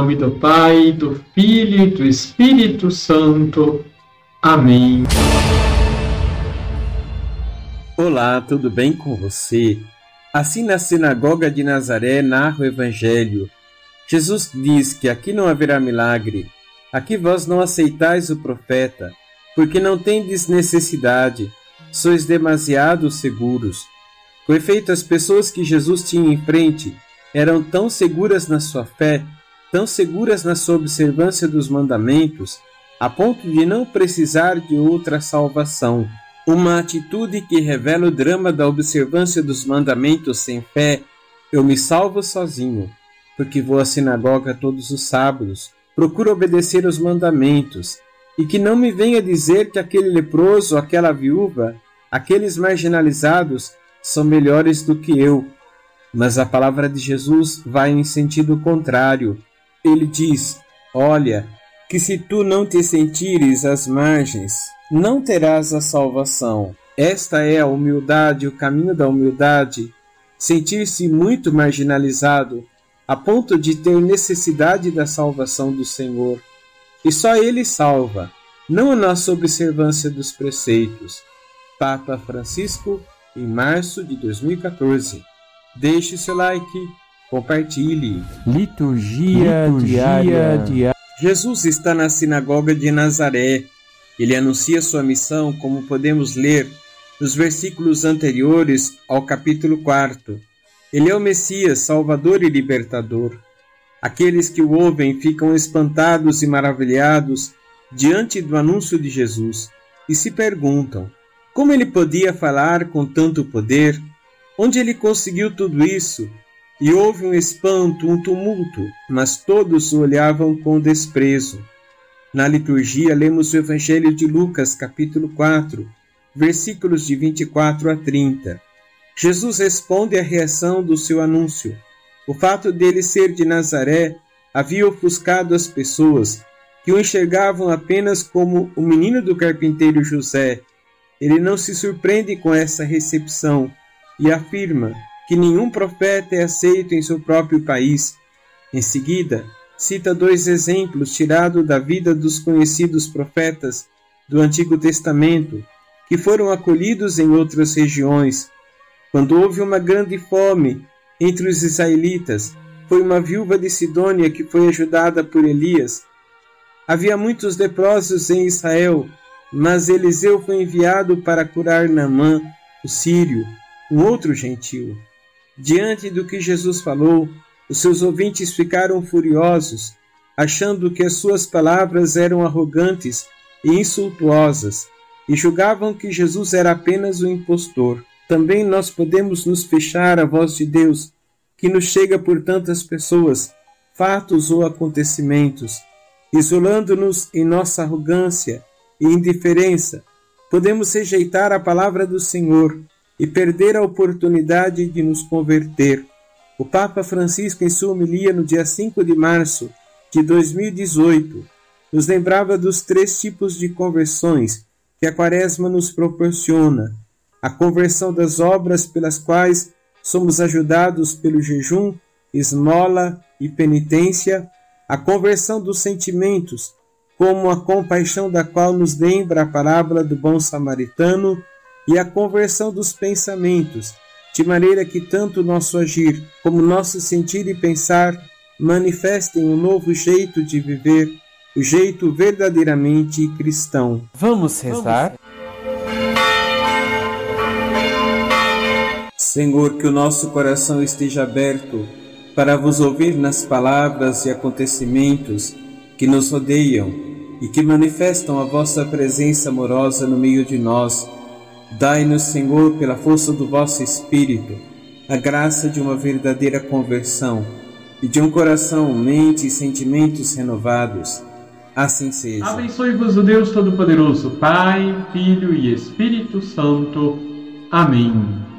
nome do Pai, do Filho e do Espírito Santo. Amém. Olá, tudo bem com você? Assim na sinagoga de Nazaré narra o Evangelho. Jesus diz que aqui não haverá milagre, aqui vós não aceitais o profeta, porque não tendes necessidade, sois demasiado seguros. Com efeito, as pessoas que Jesus tinha em frente eram tão seguras na sua fé, tão seguras na sua observância dos mandamentos, a ponto de não precisar de outra salvação. Uma atitude que revela o drama da observância dos mandamentos sem fé. Eu me salvo sozinho, porque vou à sinagoga todos os sábados, procuro obedecer os mandamentos, e que não me venha dizer que aquele leproso, aquela viúva, aqueles marginalizados são melhores do que eu, mas a palavra de Jesus vai em sentido contrário. Ele diz: Olha, que se tu não te sentires às margens, não terás a salvação. Esta é a humildade, o caminho da humildade. Sentir-se muito marginalizado, a ponto de ter necessidade da salvação do Senhor. E só Ele salva, não a nossa observância dos preceitos. Papa Francisco, em março de 2014. Deixe seu like, compartilhe. Liturgia, Liturgia diária. diária. Jesus está na sinagoga de Nazaré. Ele anuncia sua missão, como podemos ler nos versículos anteriores ao capítulo 4. Ele é o Messias, Salvador e Libertador. Aqueles que o ouvem ficam espantados e maravilhados diante do anúncio de Jesus e se perguntam como ele podia falar com tanto poder Onde ele conseguiu tudo isso? E houve um espanto, um tumulto, mas todos olhavam com desprezo. Na liturgia, lemos o Evangelho de Lucas, capítulo 4, versículos de 24 a 30. Jesus responde à reação do seu anúncio. O fato dele ser de Nazaré havia ofuscado as pessoas, que o enxergavam apenas como o menino do carpinteiro José. Ele não se surpreende com essa recepção e afirma que nenhum profeta é aceito em seu próprio país. Em seguida, cita dois exemplos tirados da vida dos conhecidos profetas do Antigo Testamento, que foram acolhidos em outras regiões. Quando houve uma grande fome entre os israelitas, foi uma viúva de Sidônia que foi ajudada por Elias. Havia muitos leprosos em Israel, mas Eliseu foi enviado para curar Naamã, o sírio, um outro gentil. Diante do que Jesus falou, os seus ouvintes ficaram furiosos, achando que as suas palavras eram arrogantes e insultuosas, e julgavam que Jesus era apenas um impostor. Também nós podemos nos fechar à voz de Deus, que nos chega por tantas pessoas, fatos ou acontecimentos, isolando-nos em nossa arrogância e indiferença. Podemos rejeitar a palavra do Senhor e perder a oportunidade de nos converter. O Papa Francisco, em sua homilia no dia 5 de março de 2018, nos lembrava dos três tipos de conversões que a Quaresma nos proporciona: a conversão das obras pelas quais somos ajudados pelo jejum, esmola e penitência, a conversão dos sentimentos, como a compaixão da qual nos lembra a parábola do bom samaritano e a conversão dos pensamentos, de maneira que tanto nosso agir como nosso sentir e pensar manifestem um novo jeito de viver, o jeito verdadeiramente cristão. Vamos rezar? Senhor, que o nosso coração esteja aberto para vos ouvir nas palavras e acontecimentos que nos rodeiam e que manifestam a vossa presença amorosa no meio de nós Dai-nos, Senhor, pela força do vosso Espírito, a graça de uma verdadeira conversão e de um coração, mente e sentimentos renovados. Assim seja. Abençoe-vos o Deus Todo-Poderoso, Pai, Filho e Espírito Santo. Amém.